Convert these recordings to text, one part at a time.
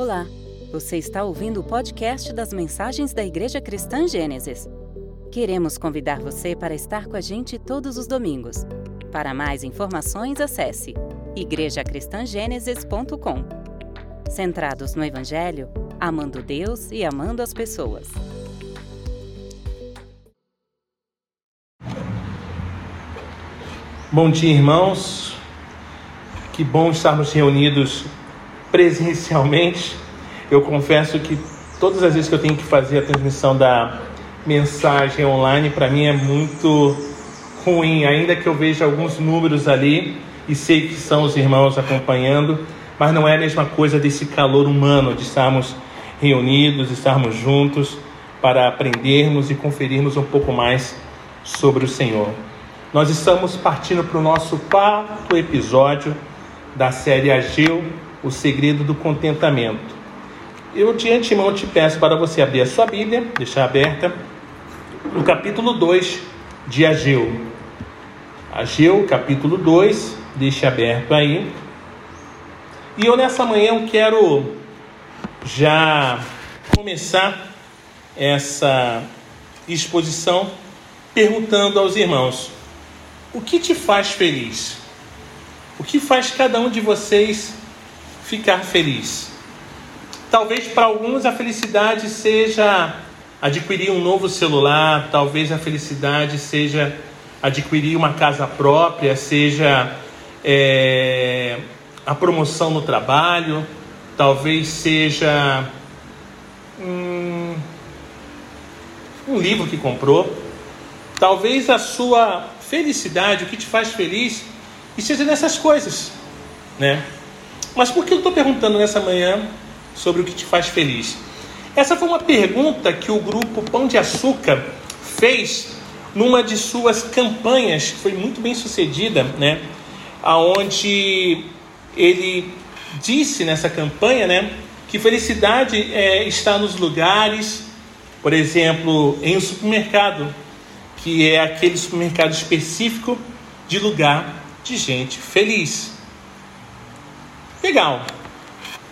Olá, você está ouvindo o podcast das mensagens da Igreja Cristã Gênesis. Queremos convidar você para estar com a gente todos os domingos. Para mais informações, acesse igrejacristangênesis.com. Centrados no Evangelho, amando Deus e amando as pessoas. Bom dia, irmãos. Que bom estarmos reunidos presencialmente. Eu confesso que todas as vezes que eu tenho que fazer a transmissão da mensagem online, para mim é muito ruim, ainda que eu veja alguns números ali e sei que são os irmãos acompanhando, mas não é a mesma coisa desse calor humano de estarmos reunidos, estarmos juntos para aprendermos e conferirmos um pouco mais sobre o Senhor. Nós estamos partindo para o nosso quarto episódio da série Ageu o segredo do contentamento. Eu de antemão te peço para você abrir a sua Bíblia, deixar aberta, no capítulo 2 de Ageu. Ageu, capítulo 2, deixe aberto aí. E eu nessa manhã eu quero já começar essa exposição perguntando aos irmãos: o que te faz feliz? O que faz cada um de vocês ficar feliz. Talvez para alguns a felicidade seja adquirir um novo celular, talvez a felicidade seja adquirir uma casa própria, seja é, a promoção no trabalho, talvez seja um, um livro que comprou, talvez a sua felicidade, o que te faz feliz, esteja nessas coisas, né? Mas por que eu estou perguntando nessa manhã sobre o que te faz feliz? Essa foi uma pergunta que o grupo Pão de Açúcar fez numa de suas campanhas, que foi muito bem sucedida, né? Aonde ele disse nessa campanha, né, que felicidade é, está nos lugares, por exemplo, em um supermercado, que é aquele supermercado específico de lugar de gente feliz. Legal.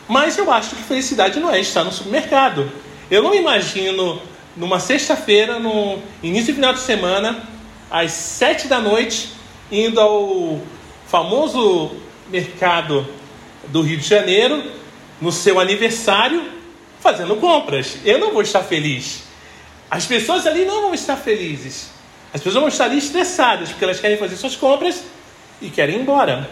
Mas eu acho que felicidade não é estar no supermercado. Eu não imagino numa sexta-feira, no início do final de semana, às sete da noite, indo ao famoso mercado do Rio de Janeiro, no seu aniversário, fazendo compras. Eu não vou estar feliz. As pessoas ali não vão estar felizes. As pessoas vão estar ali estressadas, porque elas querem fazer suas compras e querem ir embora.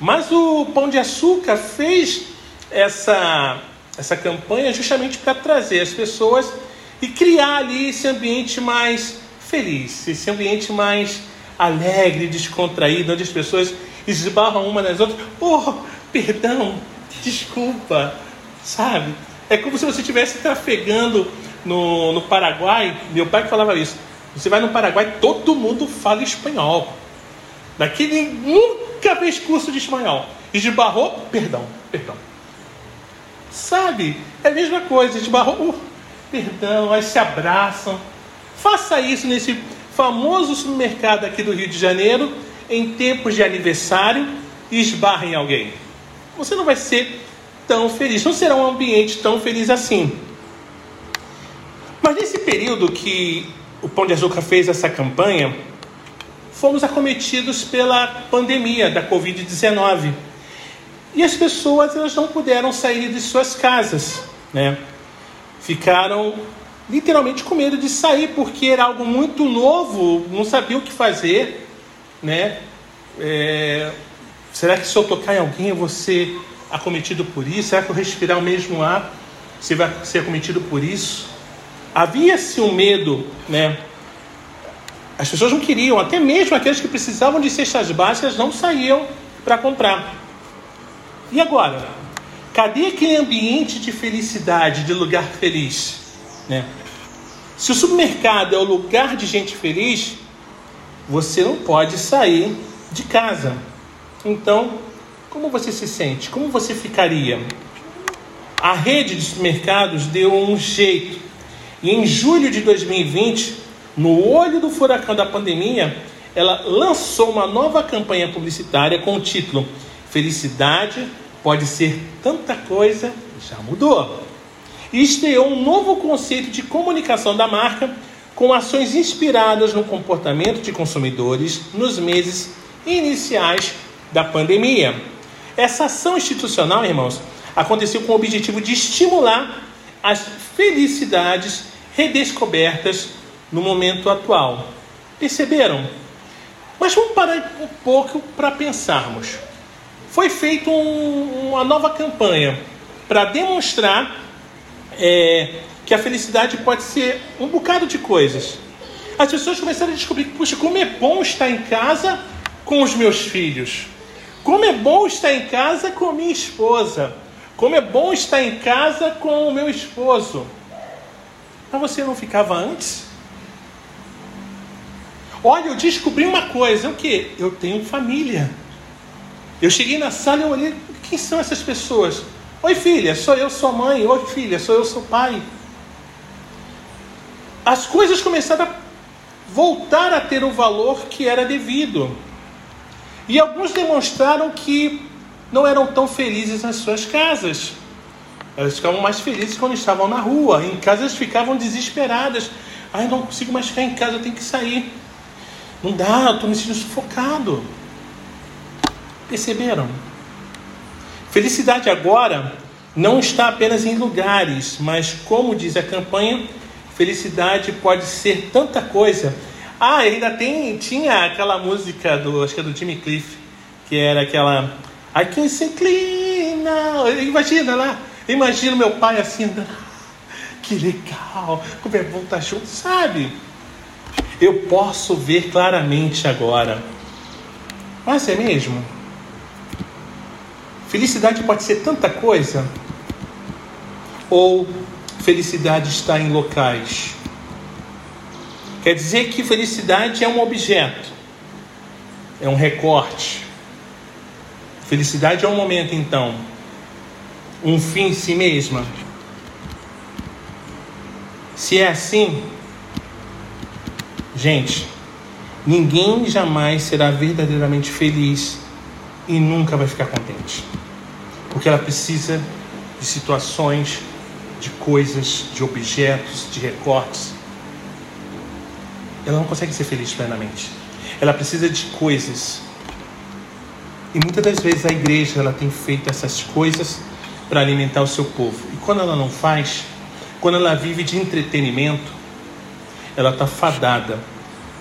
Mas o Pão de Açúcar fez essa, essa campanha justamente para trazer as pessoas e criar ali esse ambiente mais feliz, esse ambiente mais alegre, descontraído, onde as pessoas esbarram uma nas outras. Oh, perdão, desculpa, sabe? É como se você estivesse trafegando no, no Paraguai. Meu pai falava isso. Você vai no Paraguai, todo mundo fala espanhol. Daqui nunca fez curso de espanhol. Esbarrou, perdão, perdão. Sabe? É a mesma coisa, esbarrou, uh, perdão, aí se abraçam. Faça isso nesse famoso supermercado aqui do Rio de Janeiro, em tempos de aniversário, e esbarre em alguém. Você não vai ser tão feliz, não será um ambiente tão feliz assim. Mas nesse período que o Pão de Açúcar fez essa campanha, fomos acometidos pela pandemia da Covid-19. E as pessoas elas não puderam sair de suas casas, né? Ficaram literalmente com medo de sair porque era algo muito novo, não sabiam o que fazer, né? É... será que se eu tocar em alguém eu vou ser acometido por isso? Será que eu respirar o mesmo ar você vai ser acometido por isso? Havia-se um medo, né? As pessoas não queriam, até mesmo aqueles que precisavam de cestas básicas não saíam para comprar. E agora? Cadê aquele ambiente de felicidade, de lugar feliz? Né? Se o supermercado é o lugar de gente feliz, você não pode sair de casa. Então, como você se sente? Como você ficaria? A rede de supermercados deu um jeito. E em julho de 2020, no olho do furacão da pandemia, ela lançou uma nova campanha publicitária com o título Felicidade pode ser tanta coisa, já mudou. E estreou um novo conceito de comunicação da marca com ações inspiradas no comportamento de consumidores nos meses iniciais da pandemia. Essa ação institucional, irmãos, aconteceu com o objetivo de estimular as felicidades redescobertas no momento atual. Perceberam? Mas vamos parar um pouco para pensarmos. Foi feita um, uma nova campanha para demonstrar é, que a felicidade pode ser um bocado de coisas. As pessoas começaram a descobrir que, puxa, como é bom estar em casa com os meus filhos. Como é bom estar em casa com minha esposa. Como é bom estar em casa com o meu esposo. Mas você não ficava antes? Olha, eu descobri uma coisa, o que? Eu tenho família. Eu cheguei na sala e olhei, quem são essas pessoas? Oi filha, sou eu sua mãe. Oi filha, sou eu seu pai. As coisas começaram a voltar a ter o valor que era devido. E alguns demonstraram que não eram tão felizes nas suas casas. Elas ficavam mais felizes quando estavam na rua. Em casa elas ficavam desesperadas. Ai, não consigo mais ficar em casa, eu tenho que sair. Não dá, eu estou me sentindo sufocado. Perceberam? Felicidade agora não está apenas em lugares, mas como diz a campanha, felicidade pode ser tanta coisa. Ah, ainda tem, tinha aquela música do, acho que é do Jimmy Cliff, que era aquela I can clean now. Imagina lá, imagina meu pai assim andando. Que legal, como é bom estar junto, sabe? Eu posso ver claramente agora. Mas é mesmo? Felicidade pode ser tanta coisa? Ou felicidade está em locais? Quer dizer que felicidade é um objeto, é um recorte. Felicidade é um momento, então, um fim em si mesma. Se é assim, gente, ninguém jamais será verdadeiramente feliz e nunca vai ficar contente. Porque ela precisa de situações, de coisas, de objetos, de recortes. Ela não consegue ser feliz plenamente. Ela precisa de coisas. E muitas das vezes a igreja ela tem feito essas coisas para alimentar o seu povo. E quando ela não faz, quando ela vive de entretenimento, ela está fadada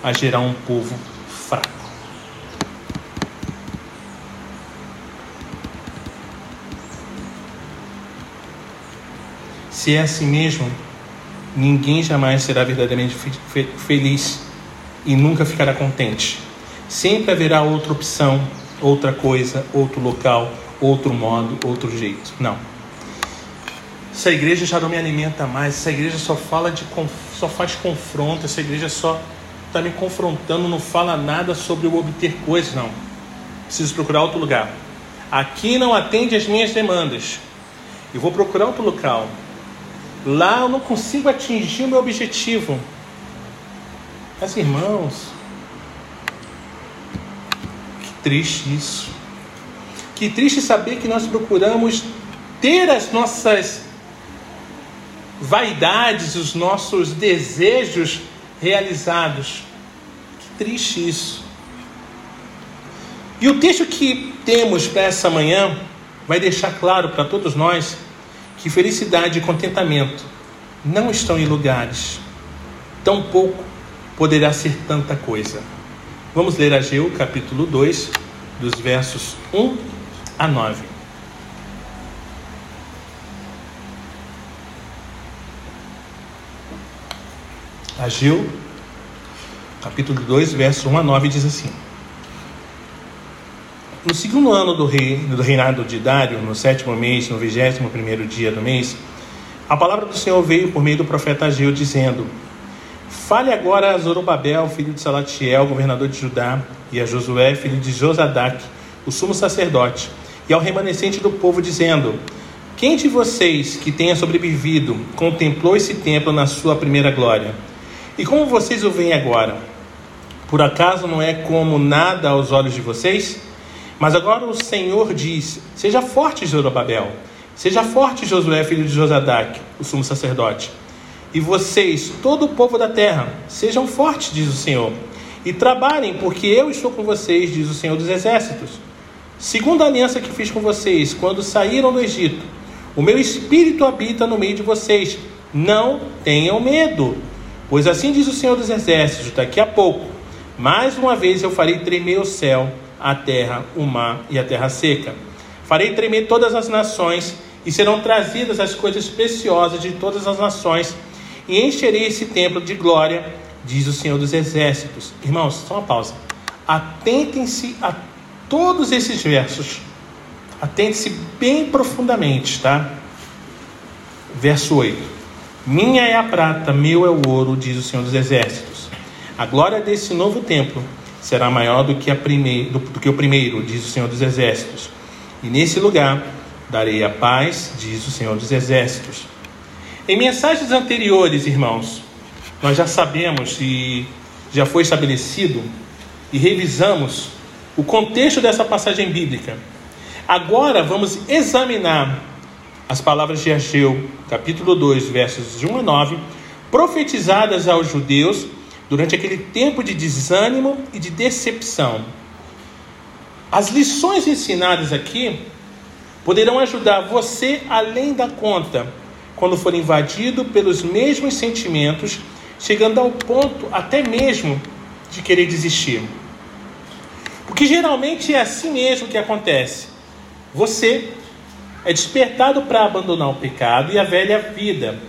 a gerar um povo fraco. Se é assim mesmo, ninguém jamais será verdadeiramente feliz e nunca ficará contente. Sempre haverá outra opção, outra coisa, outro local, outro modo, outro jeito. Não. Essa igreja já não me alimenta mais. Essa igreja só fala de só faz confronto. Essa igreja só está me confrontando, não fala nada sobre eu obter coisas, não. Preciso procurar outro lugar. Aqui não atende as minhas demandas. Eu vou procurar outro local. Lá eu não consigo atingir o meu objetivo. Mas irmãos, que triste isso. Que triste saber que nós procuramos ter as nossas vaidades, os nossos desejos realizados. Que triste isso. E o texto que temos para essa manhã vai deixar claro para todos nós que felicidade e contentamento não estão em lugares, tampouco poderá ser tanta coisa. Vamos ler Ageu capítulo 2, dos versos 1 a 9. Ageu, capítulo 2, verso 1 a 9 diz assim: No segundo ano do, rei, do reinado de Dário, no sétimo mês, no vigésimo primeiro dia do mês, a palavra do Senhor veio por meio do profeta Ageu, dizendo: Fale agora a Zorobabel, filho de Salatiel, governador de Judá, e a Josué, filho de Josadac, o sumo sacerdote, e ao remanescente do povo, dizendo: Quem de vocês que tenha sobrevivido contemplou esse templo na sua primeira glória? E como vocês o veem agora? Por acaso não é como nada aos olhos de vocês? Mas agora o Senhor diz: Seja forte, Zorobabel. Seja forte, Josué, filho de Josadac, o sumo sacerdote. E vocês, todo o povo da terra, sejam fortes, diz o Senhor. E trabalhem, porque eu estou com vocês, diz o Senhor dos Exércitos. Segundo a aliança que fiz com vocês, quando saíram do Egito, o meu espírito habita no meio de vocês. Não tenham medo, pois assim diz o Senhor dos Exércitos: daqui a pouco, mais uma vez eu farei tremer o céu a terra, o mar e a terra seca. Farei tremer todas as nações e serão trazidas as coisas preciosas de todas as nações e encherei esse templo de glória, diz o Senhor dos Exércitos. Irmãos, só uma pausa. Atentem-se a todos esses versos. Atente-se bem profundamente, tá? Verso 8. Minha é a prata, meu é o ouro, diz o Senhor dos Exércitos. A glória desse novo templo será maior do que, a primeir, do, do que o primeiro, diz o Senhor dos Exércitos. E nesse lugar darei a paz, diz o Senhor dos Exércitos. Em mensagens anteriores, irmãos, nós já sabemos e já foi estabelecido e revisamos o contexto dessa passagem bíblica. Agora vamos examinar as palavras de Ageu, capítulo 2, versos de 1 a 9, profetizadas aos judeus durante aquele tempo de desânimo e de decepção. As lições ensinadas aqui poderão ajudar você além da conta quando for invadido pelos mesmos sentimentos, chegando ao ponto até mesmo de querer desistir. Porque geralmente é assim mesmo que acontece. Você é despertado para abandonar o pecado e a velha vida.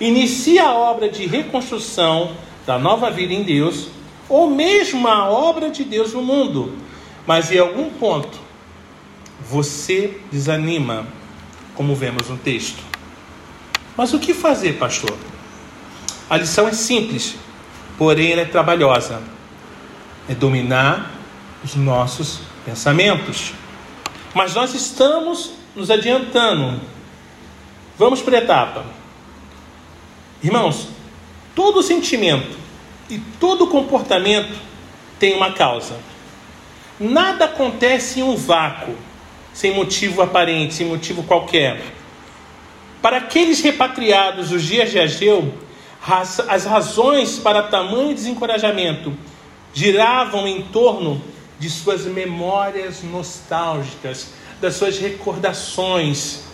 Inicia a obra de reconstrução da nova vida em Deus, ou mesmo a obra de Deus no mundo. Mas em algum ponto, você desanima, como vemos no texto. Mas o que fazer, pastor? A lição é simples, porém ela é trabalhosa. É dominar os nossos pensamentos. Mas nós estamos nos adiantando. Vamos para a etapa. Irmãos, Todo sentimento e todo comportamento tem uma causa. Nada acontece em um vácuo, sem motivo aparente, sem motivo qualquer. Para aqueles repatriados dos dias de Ageu, as razões para tamanho desencorajamento giravam em torno de suas memórias nostálgicas, das suas recordações,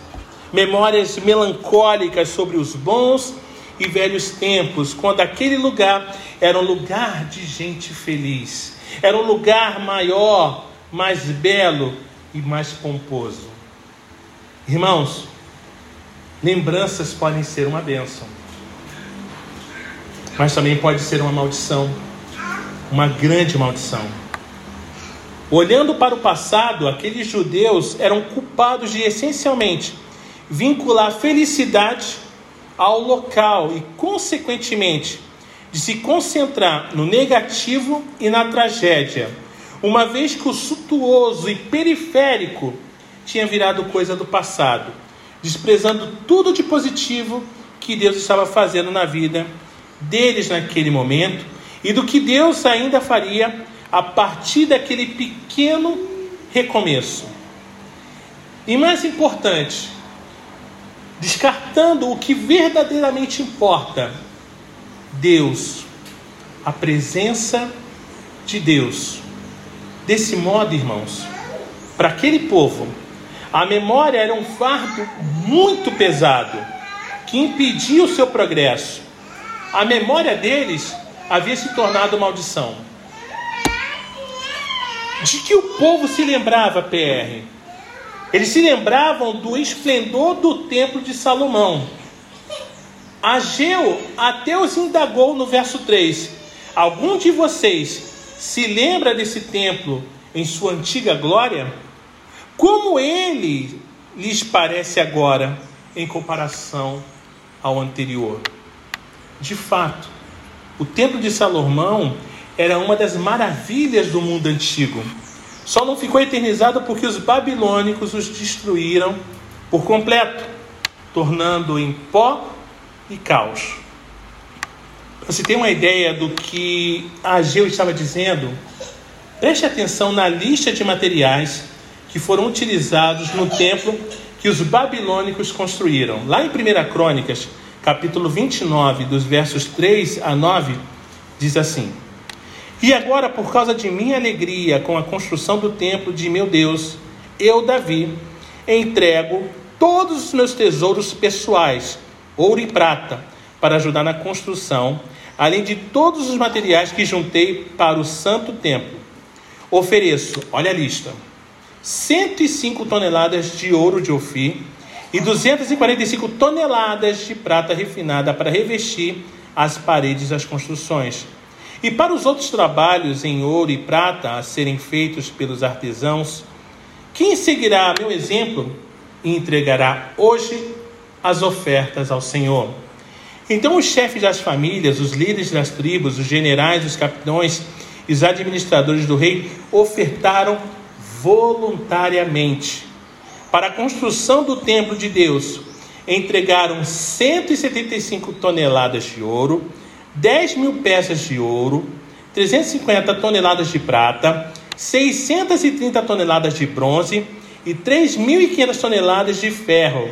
memórias melancólicas sobre os bons e velhos tempos, quando aquele lugar era um lugar de gente feliz, era um lugar maior, mais belo e mais pomposo. Irmãos, lembranças podem ser uma bênção, mas também pode ser uma maldição, uma grande maldição. Olhando para o passado, aqueles judeus eram culpados de essencialmente vincular felicidade ao local e, consequentemente, de se concentrar no negativo e na tragédia, uma vez que o suntuoso e periférico tinha virado coisa do passado, desprezando tudo de positivo que Deus estava fazendo na vida deles naquele momento e do que Deus ainda faria a partir daquele pequeno recomeço. E mais importante, descartando o que verdadeiramente importa: Deus, a presença de Deus. Desse modo, irmãos, para aquele povo, a memória era um fardo muito pesado que impedia o seu progresso. A memória deles havia se tornado maldição. De que o povo se lembrava, PR? Eles se lembravam do esplendor do templo de Salomão. Ageu até os indagou no verso 3: Algum de vocês se lembra desse templo em sua antiga glória? Como ele lhes parece agora em comparação ao anterior? De fato, o templo de Salomão era uma das maravilhas do mundo antigo. Só não ficou eternizado porque os babilônicos os destruíram por completo, tornando em pó e caos. Você tem uma ideia do que Ageu estava dizendo? Preste atenção na lista de materiais que foram utilizados no templo que os babilônicos construíram. Lá em 1 Crônicas, capítulo 29, dos versos 3 a 9, diz assim: E agora, por causa de minha alegria com a construção do templo de meu Deus, eu, Davi, entrego todos os meus tesouros pessoais, ouro e prata, para ajudar na construção, além de todos os materiais que juntei para o santo templo. Ofereço, olha a lista, 105 toneladas de ouro de Ofir e 245 toneladas de prata refinada para revestir as paredes das construções. E para os outros trabalhos em ouro e prata a serem feitos pelos artesãos, quem seguirá meu exemplo e entregará hoje as ofertas ao Senhor? Então os chefes das famílias, os líderes das tribos, os generais, os capitães e os administradores do rei ofertaram voluntariamente. Para a construção do templo de Deus, entregaram 175 toneladas de ouro, 10 mil peças de ouro, 350 toneladas de prata, 630 toneladas de bronze e 3.500 toneladas de ferro.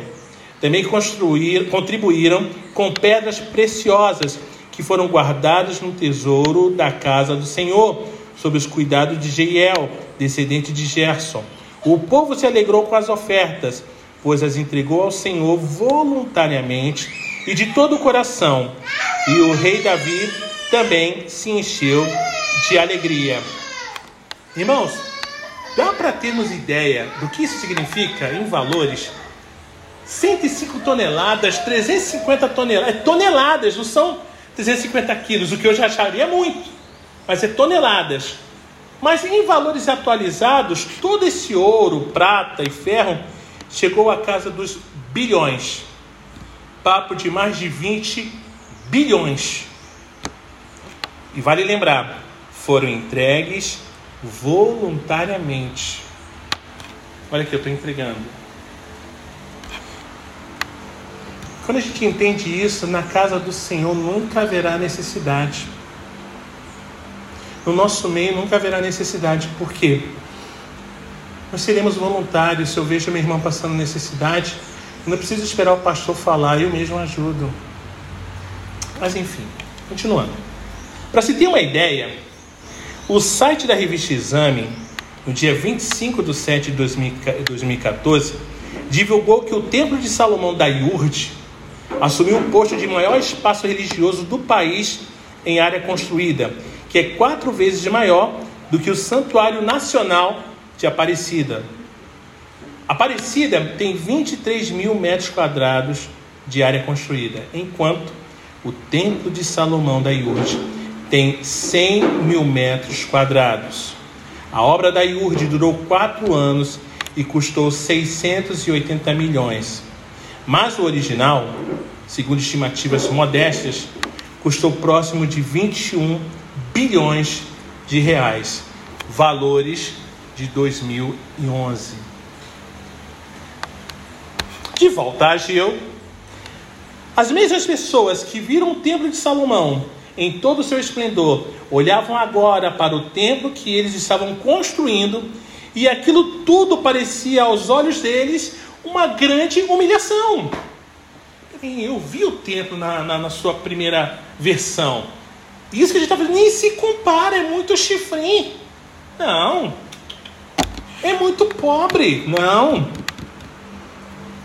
Também contribuíram com pedras preciosas que foram guardadas no tesouro da casa do Senhor, sob os cuidados de Jeiel, descendente de Gerson. O povo se alegrou com as ofertas, pois as entregou ao Senhor voluntariamente e de todo o coração. E o rei Davi também se encheu de alegria. Irmãos, dá para termos ideia do que isso significa em valores? 105 toneladas, 350 toneladas, é toneladas, não são 350 quilos, o que eu já acharia muito, mas é toneladas. Mas em valores atualizados, todo esse ouro, prata e ferro chegou à casa dos bilhões. Papo de mais de 20 bilhões. E vale lembrar, foram entregues voluntariamente. Olha aqui, eu estou entregando. Quando a gente entende isso, na casa do Senhor nunca haverá necessidade. No nosso meio nunca haverá necessidade. Por quê? Nós seremos voluntários. Se eu vejo meu irmão passando necessidade, não preciso esperar o pastor falar, eu mesmo ajudo. Mas enfim, continuando. Para se ter uma ideia, o site da revista Exame, no dia 25 de 7 de 2014, divulgou que o Templo de Salomão da Iurde assumiu o posto de maior espaço religioso do país em área construída, que é quatro vezes maior do que o Santuário Nacional de Aparecida. Aparecida tem 23 mil metros quadrados de área construída, enquanto o Templo de Salomão da Iurde tem 100 mil metros quadrados. A obra da Iurde durou quatro anos e custou 680 milhões. Mas o original, segundo estimativas modestas, custou próximo de 21 bilhões de reais, valores de 2011. De volta a as mesmas pessoas que viram o templo de Salomão em todo o seu esplendor, olhavam agora para o templo que eles estavam construindo, e aquilo tudo parecia aos olhos deles uma grande humilhação. Eu vi o templo na, na, na sua primeira versão. Isso que a gente está fazendo nem se compara, é muito chifrinho. Não. É muito pobre. Não.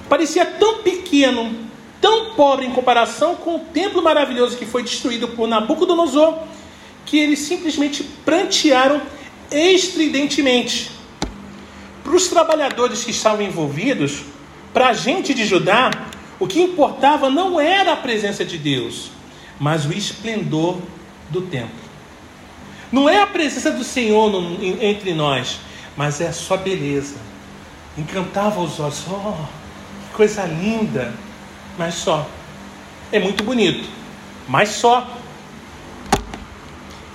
Parecia tão pequeno, tão pobre em comparação com o templo maravilhoso que foi destruído por Nabucodonosor, que eles simplesmente prantearam estridentemente. Para os trabalhadores que estavam envolvidos, para a gente de Judá, o que importava não era a presença de Deus, mas o esplendor do templo. Não é a presença do Senhor no, entre nós, mas é a sua beleza. Encantava os olhos. Oh, coisa linda! mas só. É muito bonito, mas só.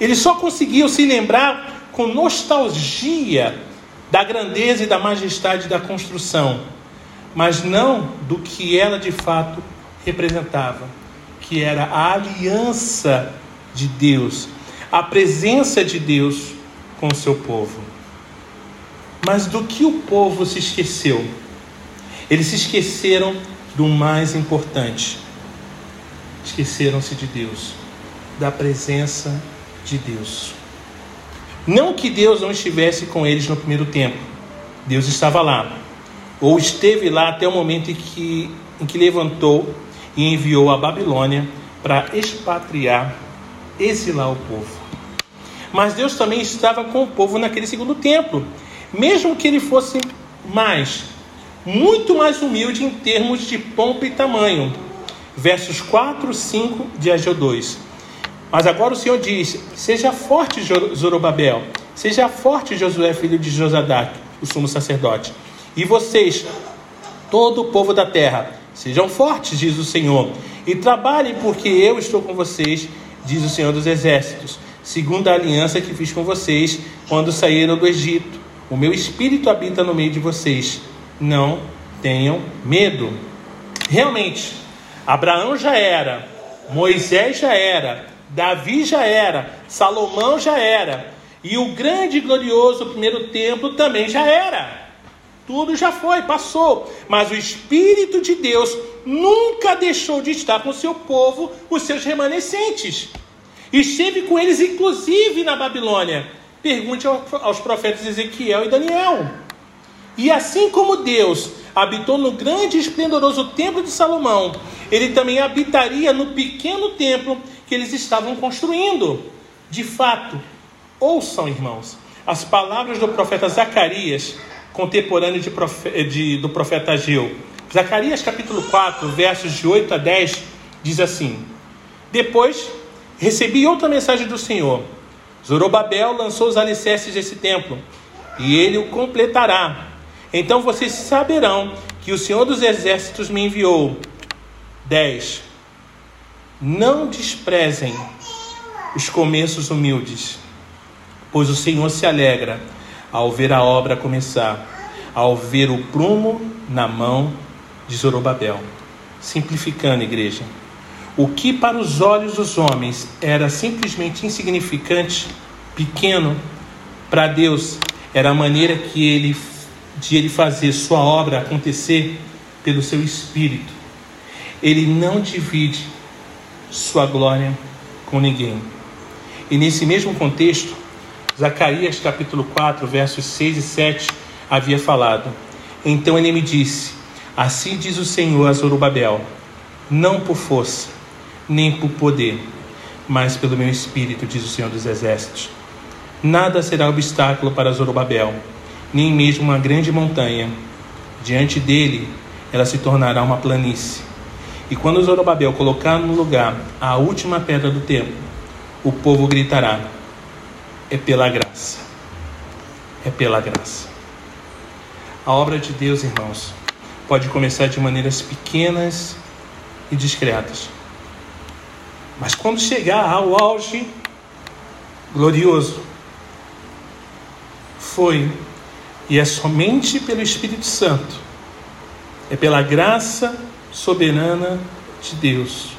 Eles só conseguiam se lembrar com nostalgia da grandeza e da majestade da construção, mas não do que ela de fato representava, que era a aliança de Deus, a presença de Deus com o seu povo. Mas do que o povo se esqueceu? Eles se esqueceram do mais importante. Esqueceram-se de Deus, da presença de Deus. Não que Deus não estivesse com eles no primeiro tempo. Deus estava lá. Ou esteve lá até o momento em que, em que levantou e enviou a Babilônia para expatriar, exilar o povo. Mas Deus também estava com o povo naquele segundo templo, mesmo que ele fosse mais, muito mais humilde em termos de pompa e tamanho. Versos 4, 5 de Ageu 2. Mas agora o Senhor diz: Seja forte, Zorobabel, seja forte, Josué, filho de Josadac, o sumo sacerdote. E vocês, todo o povo da terra, sejam fortes, diz o Senhor, e trabalhem, porque eu estou com vocês, diz o Senhor dos Exércitos, segundo a aliança que fiz com vocês quando saíram do Egito. O meu espírito habita no meio de vocês. Não tenham medo. Realmente, Abraão já era, Moisés já era, Davi já era, Salomão já era, e o grande e glorioso primeiro templo também já era. Tudo já foi, passou. Mas o Espírito de Deus nunca deixou de estar com o seu povo, os seus remanescentes. Esteve com eles, inclusive, na Babilônia. Pergunte aos profetas Ezequiel e Daniel. E assim como Deus habitou no grande e esplendoroso templo de Salomão, ele também habitaria no pequeno templo que eles estavam construindo. De fato, ouçam, irmãos, as palavras do profeta Zacarias, contemporâneo de profe de, do profeta Ageu. Zacarias capítulo 4, versos de 8 a 10, diz assim: Depois recebi outra mensagem do Senhor. Zorobabel lançou os alicerces desse templo, e ele o completará. Então vocês saberão que o Senhor dos Exércitos me enviou. 10. Não desprezem os começos humildes, pois o Senhor se alegra ao ver a obra começar, ao ver o prumo na mão de Zorobabel. Simplificando, igreja, o que para os olhos dos homens era simplesmente insignificante, pequeno, para Deus era a maneira que ele de ele fazer sua obra acontecer pelo seu espírito. Ele não divide sua glória com ninguém. E nesse mesmo contexto, Zacarias capítulo 4, versos 6 e 7 havia falado: Então ele me disse: Assim diz o Senhor a Zorobabel: Não por força, nem por poder, mas pelo meu espírito, diz o Senhor dos Exércitos. Nada será obstáculo para Zorobabel, nem mesmo uma grande montanha. Diante dele, ela se tornará uma planície e quando Zorobabel colocar no lugar a última pedra do templo, o povo gritará: É pela graça. É pela graça. A obra de Deus, irmãos, pode começar de maneiras pequenas e discretas. Mas quando chegar ao auge glorioso, foi e é somente pelo Espírito Santo, é pela graça soberana de Deus.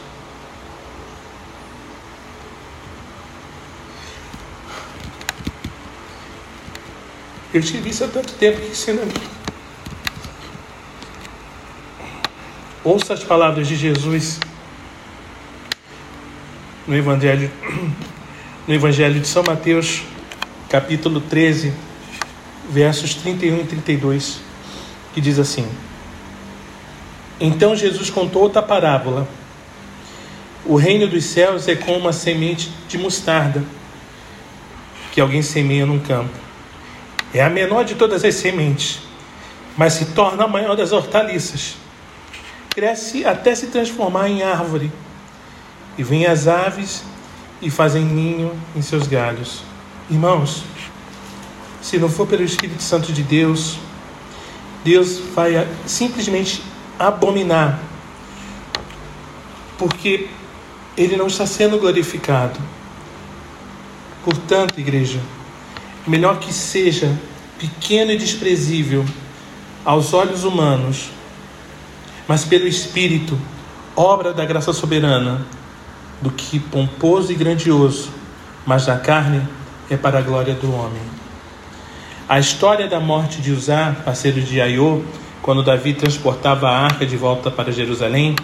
Eu tive isso há tanto tempo que você não. Ouça as palavras de Jesus no Evangelho, no Evangelho de São Mateus, capítulo 13, versos 31 e 32, que diz assim. Então Jesus contou outra parábola. O reino dos céus é como uma semente de mostarda que alguém semeia num campo. É a menor de todas as sementes, mas se torna a maior das hortaliças. Cresce até se transformar em árvore. E vêm as aves e fazem ninho em seus galhos. Irmãos, se não for pelo Espírito Santo de Deus, Deus vai simplesmente abominar, porque ele não está sendo glorificado. Portanto, igreja, melhor que seja pequeno e desprezível aos olhos humanos, mas pelo Espírito, obra da graça soberana, do que pomposo e grandioso, mas na carne é para a glória do homem. A história da morte de Uzá, parceiro de Aiô, quando Davi transportava a arca de volta para Jerusalém,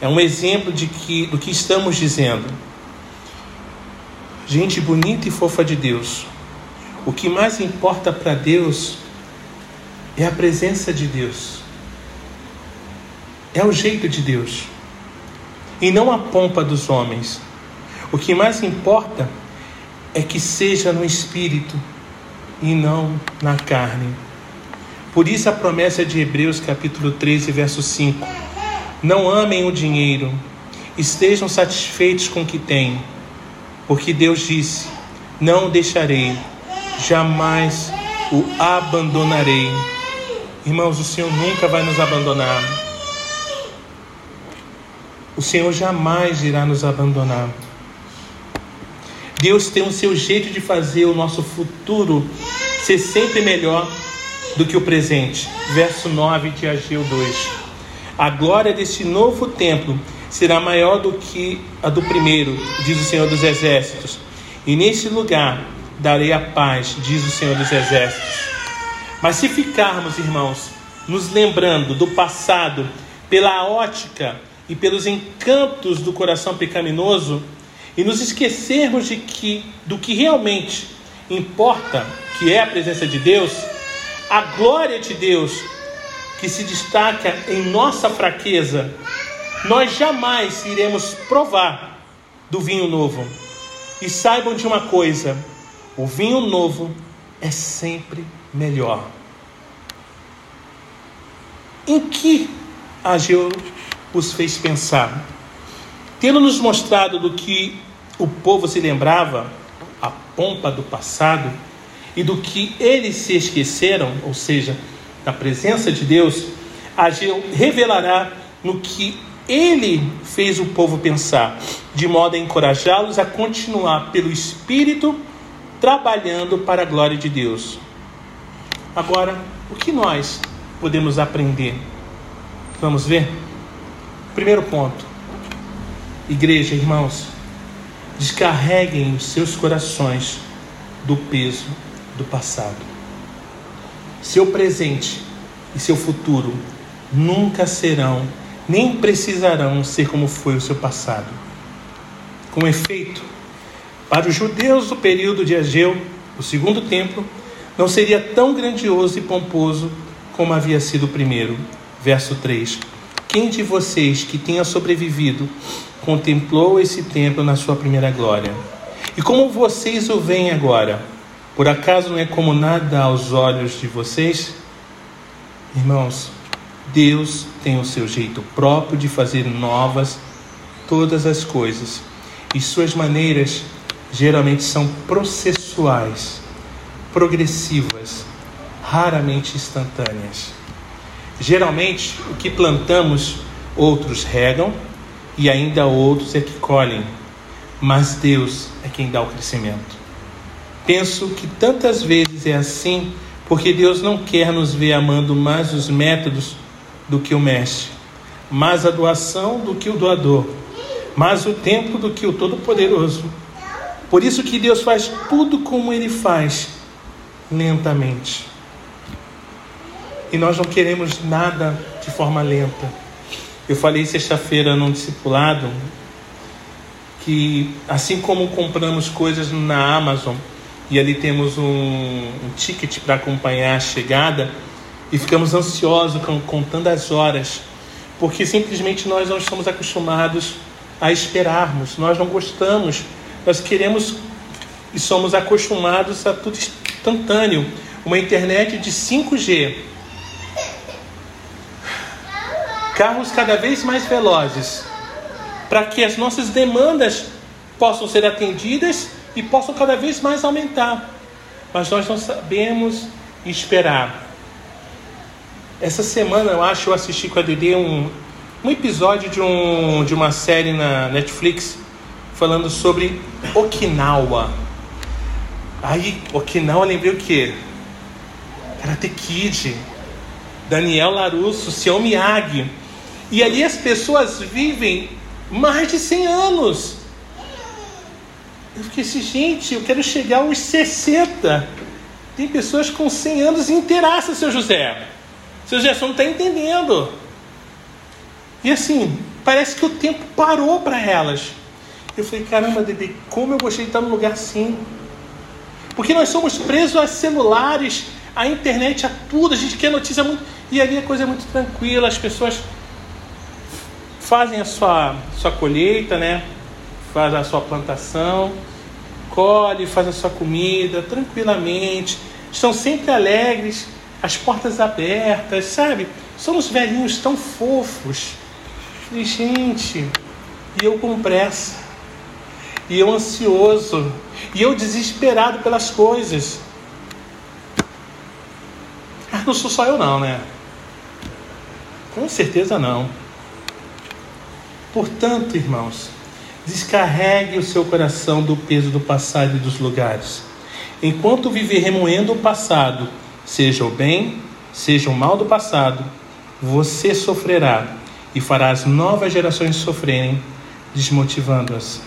é um exemplo de que, do que estamos dizendo. Gente bonita e fofa de Deus. O que mais importa para Deus é a presença de Deus. É o jeito de Deus. E não a pompa dos homens. O que mais importa é que seja no espírito e não na carne. Por isso a promessa de Hebreus capítulo 13, verso 5. Não amem o dinheiro, estejam satisfeitos com o que têm, porque Deus disse: Não o deixarei, jamais o abandonarei. Irmãos, o Senhor nunca vai nos abandonar. O Senhor jamais irá nos abandonar. Deus tem o seu jeito de fazer o nosso futuro ser sempre melhor do que o presente. Verso 9 de Ageu 2. A glória deste novo templo será maior do que a do primeiro, diz o Senhor dos Exércitos. E neste lugar darei a paz, diz o Senhor dos Exércitos. Mas se ficarmos, irmãos, nos lembrando do passado pela ótica e pelos encantos do coração pecaminoso e nos esquecermos de que do que realmente importa, que é a presença de Deus, a glória de Deus que se destaca em nossa fraqueza, nós jamais iremos provar do vinho novo. E saibam de uma coisa: o vinho novo é sempre melhor. Em que Ageu os fez pensar? Tendo nos mostrado do que o povo se lembrava, a pompa do passado, e do que eles se esqueceram, ou seja, da presença de Deus, Ageu revelará no que ele fez o povo pensar, de modo a encorajá-los a continuar pelo Espírito trabalhando para a glória de Deus. Agora, o que nós podemos aprender? Vamos ver? Primeiro ponto. Igreja, irmãos, descarreguem os seus corações do peso do passado. Seu presente e seu futuro nunca serão, nem precisarão ser como foi o seu passado. Com efeito, para os judeus do período de Ageu, o segundo templo não seria tão grandioso e pomposo como havia sido o primeiro. Verso 3: Quem de vocês que tenha sobrevivido contemplou esse templo na sua primeira glória? E como vocês o veem agora? Por acaso não é como nada aos olhos de vocês? Irmãos, Deus tem o seu jeito próprio de fazer novas todas as coisas, e suas maneiras geralmente são processuais, progressivas, raramente instantâneas. Geralmente, o que plantamos, outros regam e ainda outros é que colhem, mas Deus é quem dá o crescimento. Penso que tantas vezes é assim porque Deus não quer nos ver amando mais os métodos do que o mestre, mais a doação do que o doador, mais o tempo do que o Todo-Poderoso. Por isso que Deus faz tudo como Ele faz, lentamente. E nós não queremos nada de forma lenta. Eu falei sexta-feira num discipulado que assim como compramos coisas na Amazon e ali temos um, um ticket para acompanhar a chegada e ficamos ansiosos contando as horas, porque simplesmente nós não estamos acostumados a esperarmos, nós não gostamos, nós queremos e somos acostumados a tudo instantâneo, uma internet de 5G, carros cada vez mais velozes, para que as nossas demandas possam ser atendidas e possam cada vez mais aumentar. Mas nós não sabemos esperar. Essa semana eu acho eu assisti com a Dede um, um episódio de, um, de uma série na Netflix falando sobre Okinawa. Aí, Okinawa, lembrei o quê? Karate Kid, Daniel Larusso, Seu Miyagi. E ali as pessoas vivem mais de 100 anos. Eu fiquei assim, gente, eu quero chegar aos 60. Tem pessoas com 100 anos inteiraça, seu José. Seu José, você não está entendendo. E assim, parece que o tempo parou para elas. Eu falei, caramba, Dede, como eu gostei de estar num lugar assim. Porque nós somos presos a celulares, a internet, a tudo. A gente quer notícia muito. E ali a coisa é muito tranquila, as pessoas fazem a sua, sua colheita, né? Faz a sua plantação, colhe, faz a sua comida tranquilamente, estão sempre alegres, as portas abertas, sabe? Somos velhinhos tão fofos. E, gente, e eu com pressa, e eu ansioso, e eu desesperado pelas coisas. Ah, não sou só eu não, né? Com certeza não. Portanto, irmãos, descarregue o seu coração do peso do passado e dos lugares. Enquanto viver remoendo o passado, seja o bem, seja o mal do passado, você sofrerá e fará as novas gerações sofrerem, desmotivando-as.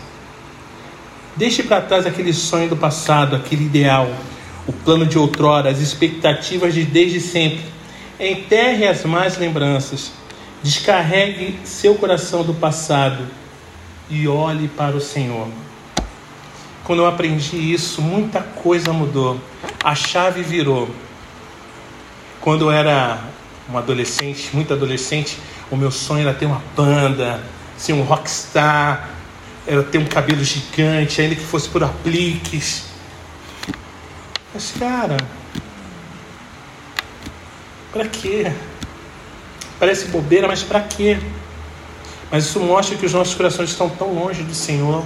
Deixe para trás aquele sonho do passado, aquele ideal, o plano de outrora, as expectativas de desde sempre. Enterre as más lembranças Descarregue seu coração do passado e olhe para o Senhor. Quando eu aprendi isso, muita coisa mudou. A chave virou. Quando eu era um adolescente, muito adolescente, o meu sonho era ter uma banda, ser um rockstar, era ter um cabelo gigante, ainda que fosse por apliques. Mas, cara, para quê? Parece bobeira, mas para quê? Mas isso mostra que os nossos corações estão tão longe do Senhor.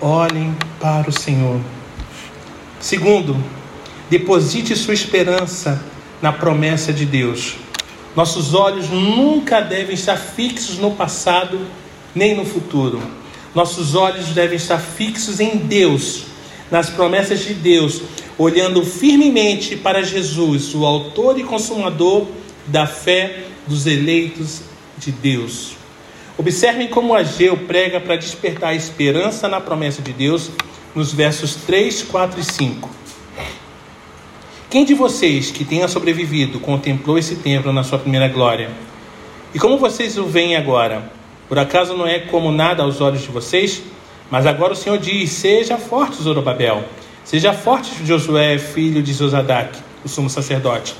Olhem para o Senhor. Segundo, deposite sua esperança na promessa de Deus. Nossos olhos nunca devem estar fixos no passado nem no futuro. Nossos olhos devem estar fixos em Deus, nas promessas de Deus, olhando firmemente para Jesus, o Autor e Consumador da fé dos eleitos de Deus. Observem como Ageu prega para despertar a esperança na promessa de Deus nos versos 3, 4 e 5. Quem de vocês que tenha sobrevivido contemplou esse templo na sua primeira glória? E como vocês o veem agora? Por acaso não é como nada aos olhos de vocês? Mas agora o Senhor diz: Seja forte, Zorobabel. Seja forte, Josué, filho de Zosadac, o sumo sacerdote.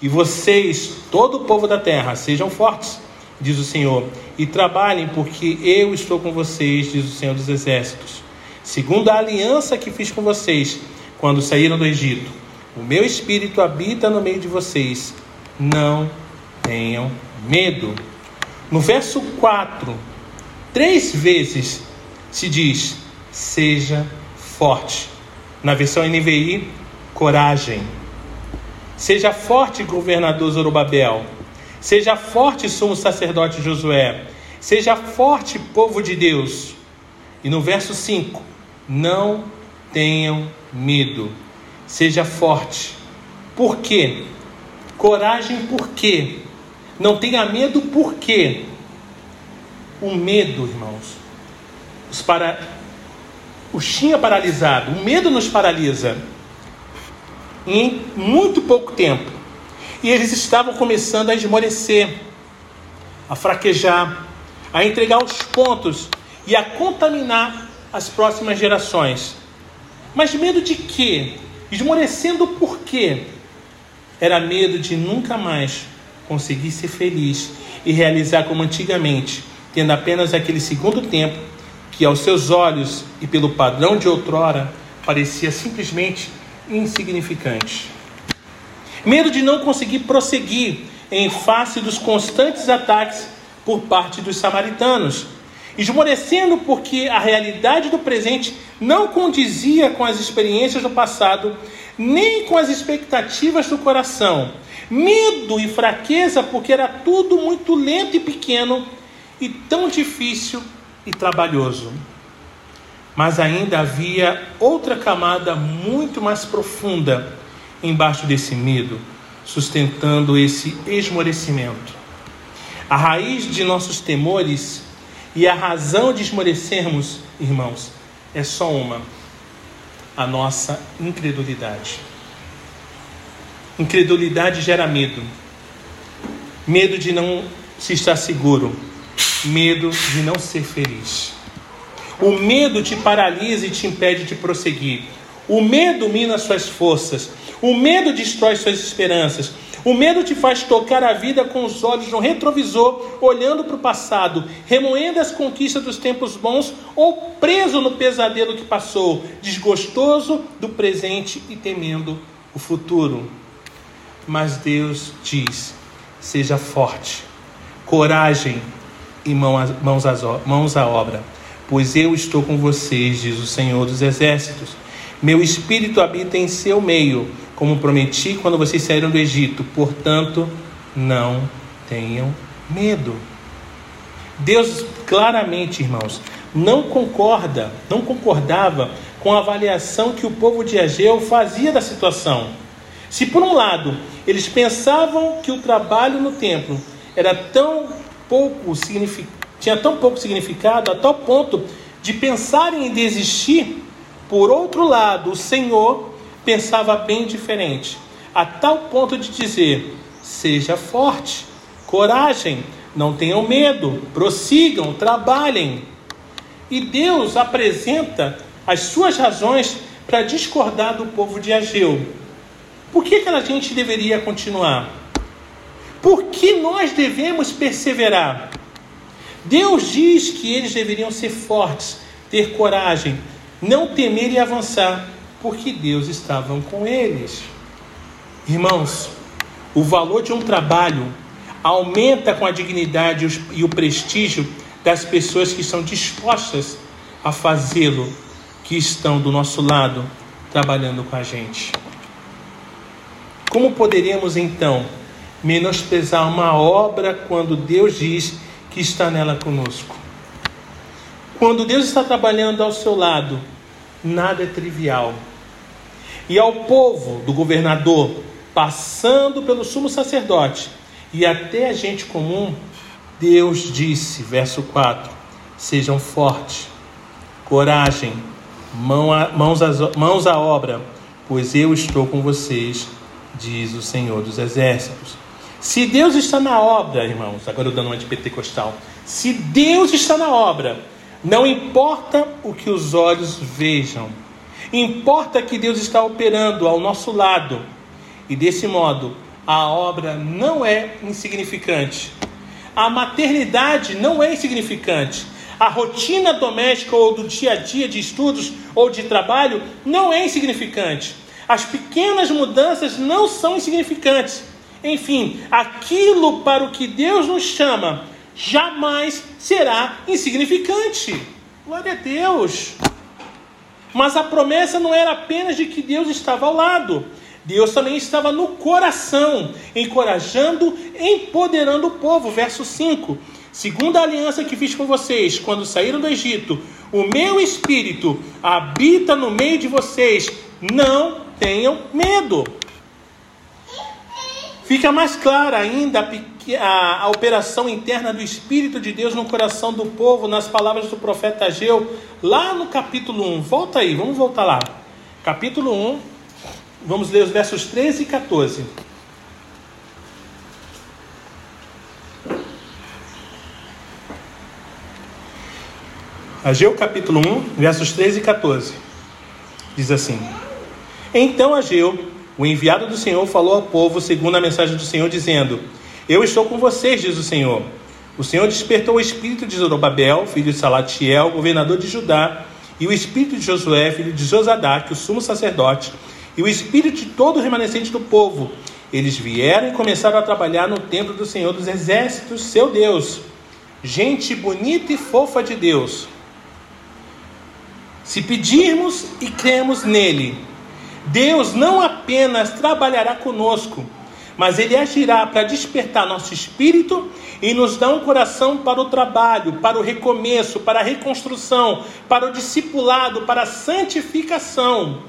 E vocês, todo o povo da terra, sejam fortes, diz o Senhor, e trabalhem, porque eu estou com vocês, diz o Senhor dos Exércitos. Segundo a aliança que fiz com vocês quando saíram do Egito, o meu espírito habita no meio de vocês. Não tenham medo. No verso 4, três vezes se diz: seja forte. Na versão NVI, coragem. Seja forte, governador Zorobabel. Seja forte, sumo sacerdote Josué. Seja forte, povo de Deus. E no verso 5: Não tenham medo. Seja forte. Por quê? Coragem, por quê? Não tenha medo, por quê? O medo, irmãos, os, para... os tinha paralisado. O medo nos paralisa em muito pouco tempo. E eles estavam começando a esmorecer, a fraquejar, a entregar os pontos e a contaminar as próximas gerações. Mas medo de quê? Esmorecendo por quê? Era medo de nunca mais conseguir ser feliz e realizar como antigamente, tendo apenas aquele segundo tempo que aos seus olhos e pelo padrão de outrora parecia simplesmente insignificante. Medo de não conseguir prosseguir em face dos constantes ataques por parte dos samaritanos, esmorecendo porque a realidade do presente não condizia com as experiências do passado, nem com as expectativas do coração. Medo e fraqueza porque era tudo muito lento e pequeno e tão difícil e trabalhoso. Mas ainda havia outra camada muito mais profunda embaixo desse medo, sustentando esse esmorecimento. A raiz de nossos temores e a razão de esmorecermos, irmãos, é só uma: a nossa incredulidade. Incredulidade gera medo. Medo de não se estar seguro. Medo de não ser feliz. O medo te paralisa e te impede de prosseguir. O medo mina suas forças. O medo destrói suas esperanças. O medo te faz tocar a vida com os olhos no retrovisor, olhando para o passado, remoendo as conquistas dos tempos bons ou preso no pesadelo que passou, desgostoso do presente e temendo o futuro. Mas Deus diz: seja forte, coragem e mãos, à obra, pois eu estou com vocês, diz o Senhor dos Exércitos. Meu espírito habita em seu meio como prometi quando vocês saíram do Egito. Portanto, não tenham medo. Deus claramente, irmãos, não concorda, não concordava com a avaliação que o povo de Ageu fazia da situação. Se por um lado eles pensavam que o trabalho no templo era tão pouco tinha tão pouco significado a tal ponto de pensarem em desistir, por outro lado, o Senhor pensava bem diferente, a tal ponto de dizer: seja forte, coragem, não tenham medo, prossigam, trabalhem. E Deus apresenta as suas razões para discordar do povo de Ageu. Por que aquela gente deveria continuar? Por que nós devemos perseverar? Deus diz que eles deveriam ser fortes, ter coragem, não temer e avançar porque Deus estava com eles. Irmãos, o valor de um trabalho aumenta com a dignidade e o prestígio das pessoas que estão dispostas a fazê-lo, que estão do nosso lado, trabalhando com a gente. Como poderíamos então menosprezar uma obra quando Deus diz que está nela conosco? Quando Deus está trabalhando ao seu lado, nada é trivial. E ao povo do governador, passando pelo sumo sacerdote e até a gente comum, Deus disse, verso 4: Sejam fortes, coragem, mãos, mãos à obra, pois eu estou com vocês, diz o Senhor dos Exércitos. Se Deus está na obra, irmãos, agora eu dando uma de pentecostal, se Deus está na obra, não importa o que os olhos vejam, importa que Deus está operando ao nosso lado. E desse modo, a obra não é insignificante. A maternidade não é insignificante. A rotina doméstica ou do dia a dia de estudos ou de trabalho não é insignificante. As pequenas mudanças não são insignificantes. Enfim, aquilo para o que Deus nos chama jamais será insignificante. Glória a Deus. Mas a promessa não era apenas de que Deus estava ao lado. Deus também estava no coração, encorajando, empoderando o povo. Verso 5. Segundo a aliança que fiz com vocês quando saíram do Egito, o meu espírito habita no meio de vocês. Não tenham medo. Fica mais clara ainda a, a, a, operação interna do Espírito de Deus no coração do povo, nas palavras do profeta Ageu, lá no capítulo 1. Volta aí, vamos voltar lá. Capítulo 1, vamos ler os versos 13 e 14. Ageu capítulo 1, versos 13 e 14. Diz assim: Então Ageu o enviado do Senhor falou ao povo segundo a mensagem do Senhor, dizendo: Eu estou com vocês, diz o Senhor. O Senhor despertou o espírito de Zorobabel, filho de Salatiel, governador de Judá, e o espírito de Josué, filho de Josadac, o sumo sacerdote, e o espírito de todo o remanescente do povo. Eles vieram e começaram a trabalhar no templo do Senhor dos Exércitos, seu Deus. Gente bonita e fofa de Deus. Se pedirmos e cremos nele, Deus não apenas trabalhará conosco, mas Ele agirá para despertar nosso espírito e nos dar um coração para o trabalho, para o recomeço, para a reconstrução, para o discipulado, para a santificação.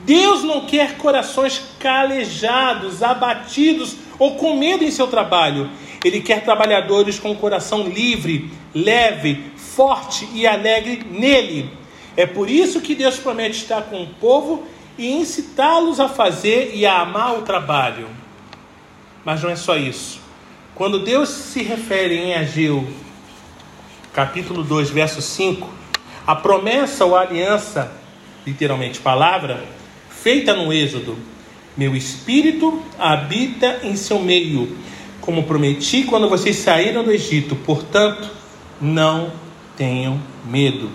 Deus não quer corações calejados, abatidos ou com medo em seu trabalho. Ele quer trabalhadores com o coração livre, leve, forte e alegre nele. É por isso que Deus promete estar com o povo e incitá-los a fazer e a amar o trabalho. Mas não é só isso. Quando Deus se refere em Ageu, capítulo 2, verso 5, a promessa ou a aliança, literalmente palavra, feita no Êxodo, meu espírito habita em seu meio, como prometi quando vocês saíram do Egito. Portanto, não tenham medo.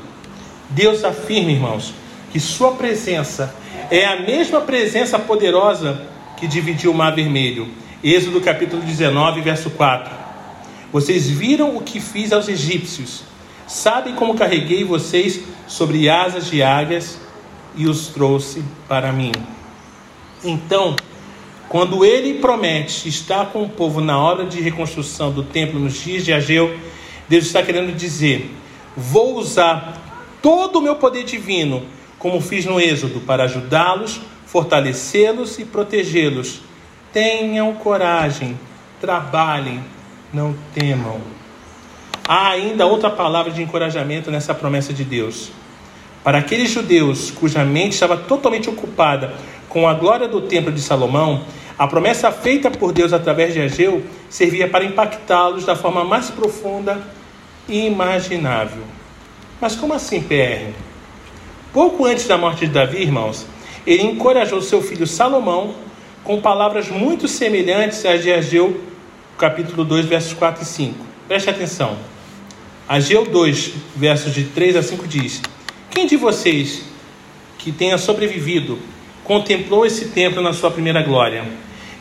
Deus afirma, irmãos, que Sua presença é a mesma presença poderosa que dividiu o Mar Vermelho. Êxodo capítulo 19, verso 4. Vocês viram o que fiz aos egípcios. Sabem como carreguei vocês sobre asas de águias e os trouxe para mim. Então, quando ele promete estar com o povo na hora de reconstrução do templo nos dias de Ageu, Deus está querendo dizer: vou usar todo o meu poder divino, como fiz no Êxodo, para ajudá-los, fortalecê-los e protegê-los. Tenham coragem, trabalhem, não temam. Há ainda outra palavra de encorajamento nessa promessa de Deus. Para aqueles judeus cuja mente estava totalmente ocupada com a glória do templo de Salomão, a promessa feita por Deus através de Ageu servia para impactá-los da forma mais profunda e imaginável. Mas como assim, PR? Pouco antes da morte de Davi, irmãos, ele encorajou seu filho Salomão com palavras muito semelhantes às de Ageu, capítulo 2, versos 4 e 5. Preste atenção. Ageu 2, versos de 3 a 5 diz: Quem de vocês que tenha sobrevivido contemplou esse templo na sua primeira glória?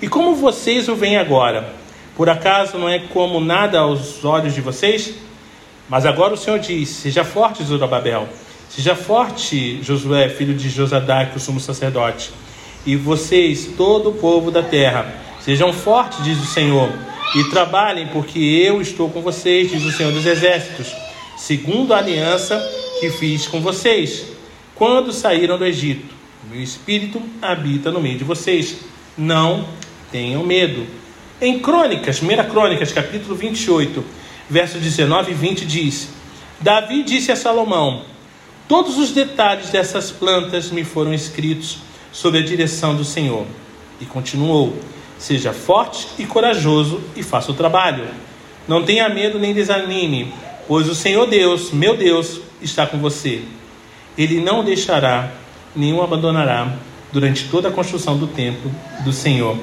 E como vocês o veem agora? Por acaso não é como nada aos olhos de vocês? Mas agora o Senhor diz: Seja forte, Zorobabel. Seja forte, Josué, filho de Josadac, o sumo sacerdote. E vocês, todo o povo da terra, sejam fortes, diz o Senhor, e trabalhem, porque eu estou com vocês, diz o Senhor dos Exércitos, segundo a aliança que fiz com vocês, quando saíram do Egito. Meu espírito habita no meio de vocês. Não tenham medo. Em Crônicas, 1 Crônicas, capítulo 28, versos 19 e 20 diz: Davi disse a Salomão: Todos os detalhes dessas plantas me foram escritos sob a direção do Senhor. E continuou: Seja forte e corajoso e faça o trabalho. Não tenha medo nem desanime, pois o Senhor Deus, meu Deus, está com você. Ele não deixará, o abandonará durante toda a construção do templo do Senhor.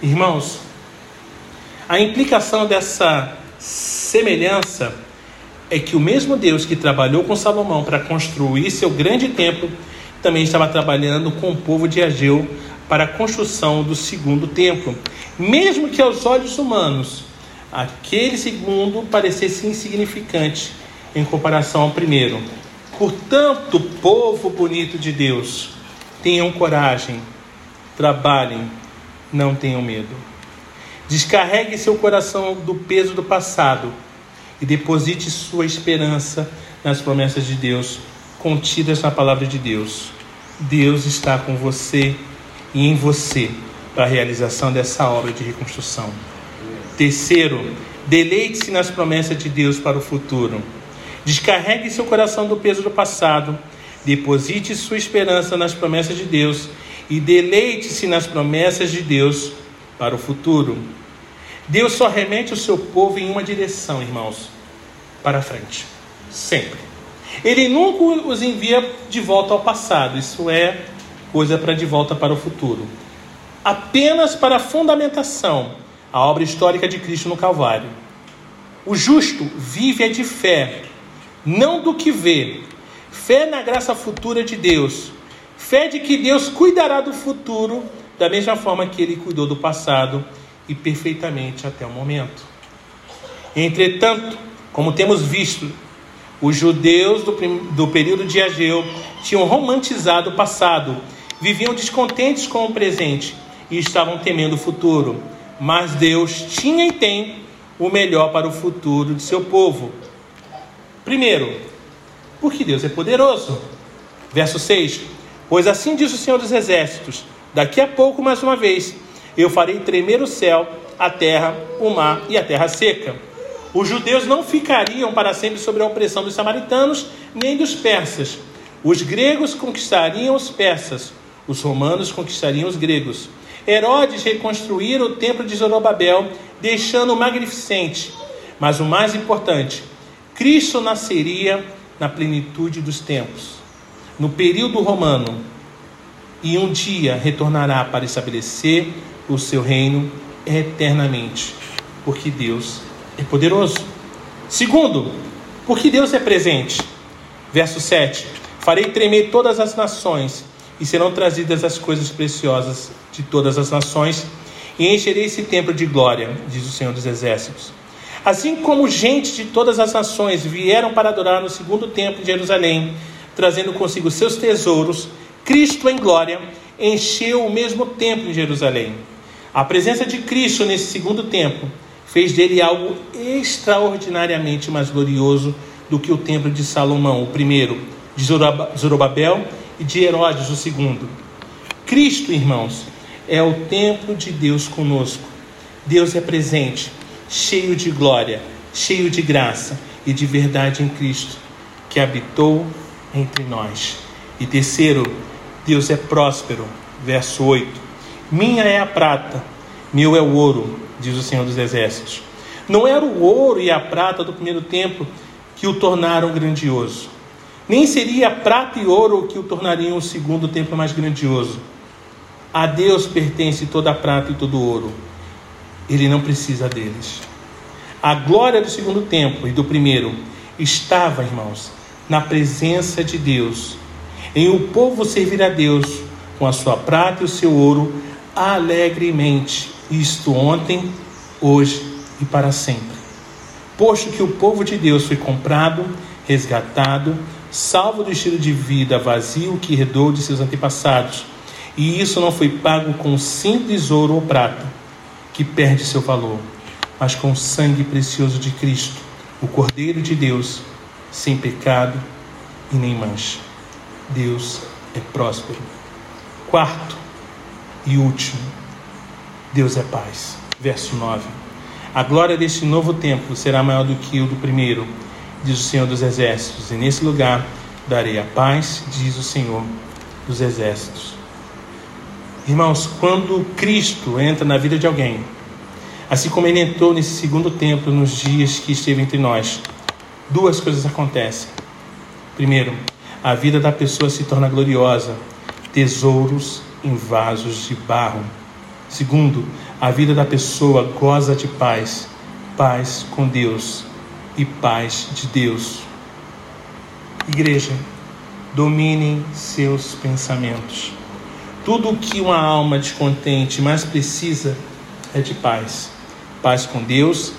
Irmãos, a implicação dessa semelhança é que o mesmo Deus que trabalhou com Salomão para construir seu grande templo também estava trabalhando com o povo de Ageu para a construção do segundo templo. Mesmo que aos olhos humanos aquele segundo parecesse insignificante em comparação ao primeiro. Portanto, povo bonito de Deus, tenham coragem, trabalhem, não tenham medo. Descarregue seu coração do peso do passado e deposite sua esperança nas promessas de Deus contidas na palavra de Deus. Deus está com você e em você para a realização dessa obra de reconstrução. Terceiro, deleite-se nas promessas de Deus para o futuro. Descarregue seu coração do peso do passado, deposite sua esperança nas promessas de Deus e deleite-se nas promessas de Deus para o futuro. Deus só remete o seu povo em uma direção, irmãos, para frente. Sempre. Ele nunca os envia de volta ao passado, isso é coisa para de volta para o futuro. Apenas para a fundamentação, a obra histórica de Cristo no Calvário. O justo vive é de fé, não do que vê. Fé na graça futura de Deus. Fé de que Deus cuidará do futuro da mesma forma que ele cuidou do passado e perfeitamente até o momento. Entretanto, como temos visto, os judeus do, do período de Ageu tinham romantizado o passado, viviam descontentes com o presente e estavam temendo o futuro. Mas Deus tinha e tem o melhor para o futuro de seu povo. Primeiro, porque Deus é poderoso. Verso 6: Pois assim diz o Senhor dos Exércitos: Daqui a pouco, mais uma vez, eu farei tremer o céu, a terra, o mar e a terra seca. Os judeus não ficariam para sempre sob a opressão dos samaritanos nem dos persas. Os gregos conquistariam os persas, os romanos conquistariam os gregos. Herodes reconstruíra o templo de Zorobabel, deixando-o magnificente. Mas o mais importante, Cristo nasceria na plenitude dos tempos, no período romano, e um dia retornará para estabelecer o seu reino eternamente, porque Deus é poderoso. Segundo, porque Deus é presente. Verso 7: Farei tremer todas as nações, e serão trazidas as coisas preciosas de todas as nações, e encherei esse templo de glória, diz o Senhor dos Exércitos. Assim como gente de todas as nações vieram para adorar no segundo templo de Jerusalém, trazendo consigo seus tesouros, Cristo em glória encheu o mesmo templo em Jerusalém. A presença de Cristo nesse segundo templo fez dele algo extraordinariamente mais glorioso do que o templo de Salomão, o primeiro, de Zorobabel e de Herodes, o segundo. Cristo, irmãos, é o templo de Deus conosco. Deus é presente, cheio de glória, cheio de graça e de verdade em Cristo, que habitou entre nós. E terceiro, Deus é próspero. Verso 8: Minha é a prata, meu é o ouro, diz o Senhor dos Exércitos. Não era o ouro e a prata do primeiro templo que o tornaram grandioso. Nem seria prata e ouro que o tornariam o segundo templo mais grandioso. A Deus pertence toda a prata e todo o ouro. Ele não precisa deles. A glória do segundo templo e do primeiro estava, irmãos, na presença de Deus, em o povo servir a Deus com a sua prata e o seu ouro alegremente, isto ontem, hoje e para sempre. Posto que o povo de Deus foi comprado, resgatado, salvo do estilo de vida vazio que herdou de seus antepassados, e isso não foi pago com simples ouro ou prata, que perde seu valor, mas com o sangue precioso de Cristo, o Cordeiro de Deus, sem pecado e nem mancha. Deus é próspero. Quarto e último, Deus é paz. Verso 9. A glória deste novo templo será maior do que o do primeiro, diz o Senhor dos Exércitos, e nesse lugar darei a paz, diz o Senhor dos Exércitos. Irmãos, quando Cristo entra na vida de alguém, assim como ele entrou nesse segundo templo nos dias que esteve entre nós, duas coisas acontecem. Primeiro, a vida da pessoa se torna gloriosa, tesouros em vasos de barro. Segundo, a vida da pessoa goza de paz, paz com Deus e paz de Deus. Igreja, dominem seus pensamentos. Tudo o que uma alma descontente mais precisa é de paz. Paz com Deus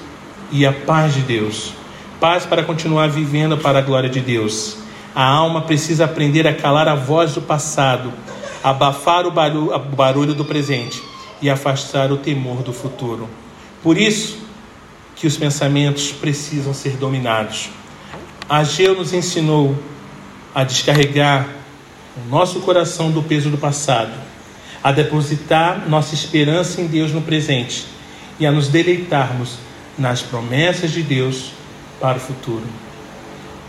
e a paz de Deus. Paz para continuar vivendo para a glória de Deus. A alma precisa aprender a calar a voz do passado, abafar o barulho, do presente e afastar o temor do futuro. Por isso que os pensamentos precisam ser dominados. Ageu nos ensinou a descarregar o nosso coração do peso do passado, a depositar nossa esperança em Deus no presente e a nos deleitarmos nas promessas de Deus para o futuro.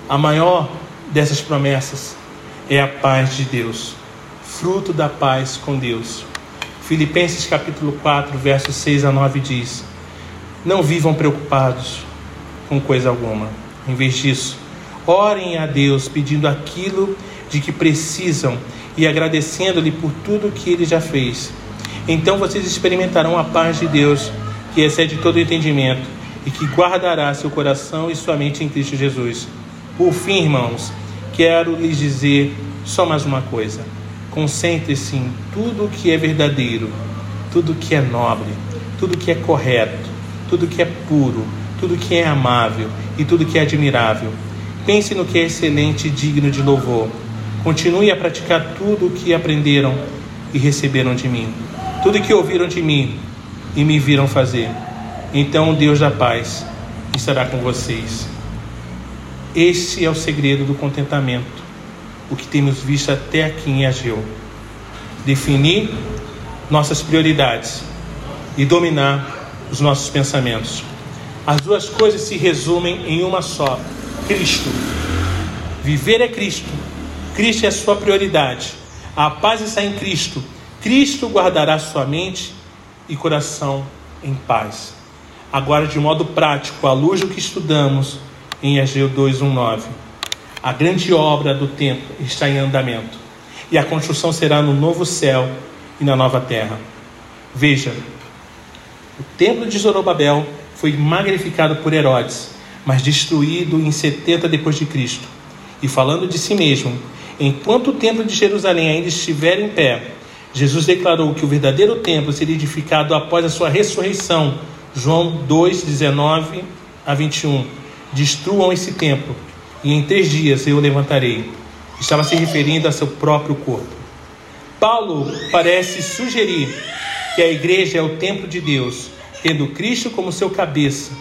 A maior dessas promessas é a paz de Deus, fruto da paz com Deus. Filipenses capítulo 4, versos 6 a 9 diz: Não vivam preocupados com coisa alguma. Em vez disso, orem a Deus pedindo aquilo de que precisam e agradecendo-lhe por tudo que ele já fez. Então vocês experimentarão a paz de Deus, que excede todo entendimento e que guardará seu coração e sua mente em Cristo Jesus. Por fim, irmãos, quero lhes dizer só mais uma coisa. Concentre-se em tudo que é verdadeiro, tudo que é nobre, tudo que é correto, tudo que é puro, tudo que é amável e tudo que é admirável. Pense no que é excelente e digno de louvor. Continue a praticar tudo o que aprenderam e receberam de mim, tudo que ouviram de mim e me viram fazer. Então o Deus da paz estará com vocês. Este é o segredo do contentamento, o que temos visto até aqui em Ageu. Definir nossas prioridades e dominar os nossos pensamentos. As duas coisas se resumem em uma só: Cristo. Viver é Cristo Cristo é a sua prioridade. A paz está em Cristo. Cristo guardará sua mente e coração em paz. Agora, de modo prático, à luz do que estudamos em Ageu 2:19, a grande obra do templo está em andamento e a construção será no novo céu e na nova terra. Veja, o templo de Zorobabel foi magnificado por Herodes, mas destruído em 70 depois de Cristo. E falando de si mesmo, enquanto o templo de Jerusalém ainda estiver em pé, Jesus declarou que o verdadeiro templo seria edificado após a sua ressurreição. João 2, 19 a 21. Destruam esse templo, e em três dias eu o levantarei. Estava se referindo a seu próprio corpo. Paulo parece sugerir que a igreja é o templo de Deus, tendo Cristo como seu cabeça,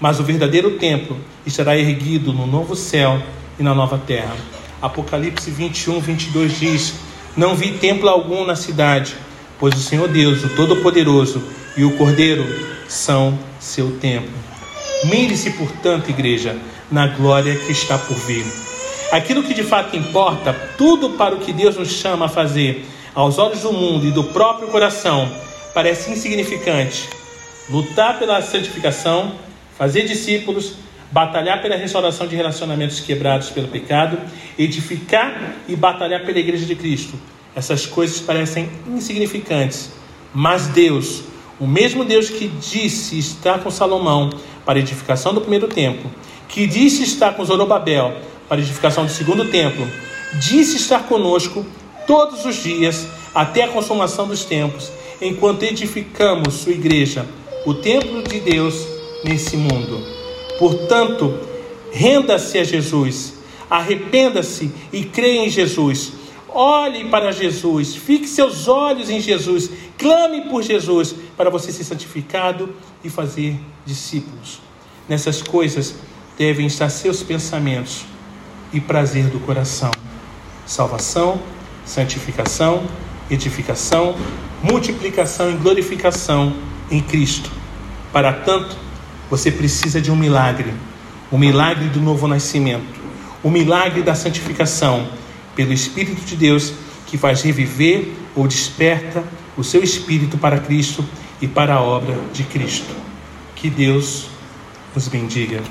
mas o verdadeiro templo estará erguido no novo céu e na nova terra. Apocalipse 21, 22 diz: Não vi templo algum na cidade, pois o Senhor Deus, o Todo-Poderoso e o Cordeiro são seu templo. Mire-se, portanto, igreja, na glória que está por vir. Aquilo que de fato importa, tudo para o que Deus nos chama a fazer, aos olhos do mundo e do próprio coração, parece insignificante. Lutar pela santificação, fazer discípulos, batalhar pela restauração de relacionamentos quebrados pelo pecado, edificar e batalhar pela igreja de Cristo. Essas coisas parecem insignificantes, mas Deus, o mesmo Deus que disse estar com Salomão para a edificação do primeiro templo, que disse estar com Zorobabel para edificação do segundo templo, disse estar conosco todos os dias até a consumação dos tempos, enquanto edificamos sua igreja, o templo de Deus nesse mundo. Portanto, renda-se a Jesus, arrependa-se e creia em Jesus. Olhe para Jesus, fixe seus olhos em Jesus, clame por Jesus para você ser santificado e fazer discípulos. Nessas coisas devem estar seus pensamentos e prazer do coração: salvação, santificação, edificação, multiplicação e glorificação em Cristo. Para tanto, você precisa de um milagre, o milagre do novo nascimento, o milagre da santificação pelo Espírito de Deus que faz reviver ou desperta o seu espírito para Cristo e para a obra de Cristo. Que Deus nos bendiga.